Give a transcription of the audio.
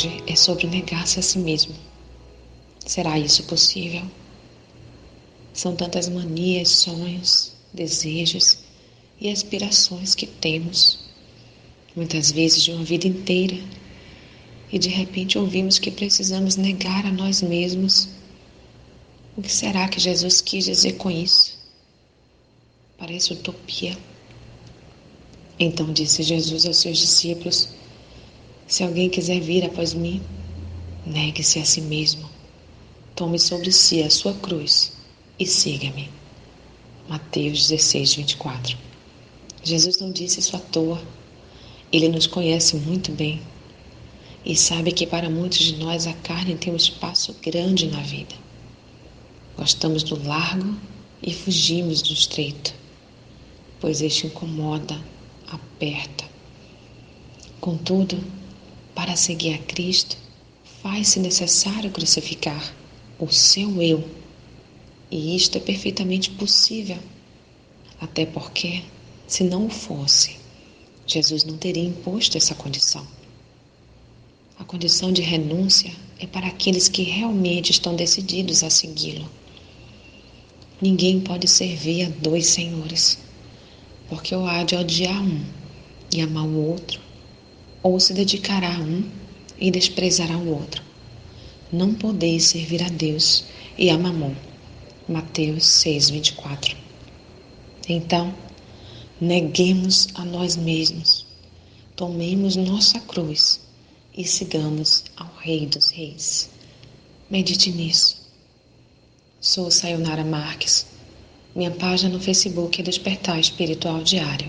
hoje é sobre negar-se a si mesmo. Será isso possível? São tantas manias, sonhos, desejos e aspirações que temos, muitas vezes de uma vida inteira, e de repente ouvimos que precisamos negar a nós mesmos. O que será que Jesus quis dizer com isso? Parece utopia. Então disse Jesus aos seus discípulos: Se alguém quiser vir após mim, negue-se a si mesmo, tome sobre si a sua cruz e siga-me. Mateus 16, 24. Jesus não disse isso à toa. Ele nos conhece muito bem e sabe que para muitos de nós a carne tem um espaço grande na vida. Gostamos do largo e fugimos do estreito, pois este incomoda, aperta. Contudo, para seguir a Cristo, faz-se necessário crucificar o seu eu. E isto é perfeitamente possível. Até porque, se não o fosse, Jesus não teria imposto essa condição. A condição de renúncia é para aqueles que realmente estão decididos a segui-lo. Ninguém pode servir a dois senhores porque ou há de odiar um e amar o outro, ou se dedicará a um e desprezará o outro. Não podeis servir a Deus e a Mamon. Mateus 6, 24. Então, neguemos a nós mesmos, tomemos nossa cruz e sigamos ao Rei dos Reis. Medite nisso. Sou Sayonara Marques minha página no Facebook é Despertar Espiritual Diário.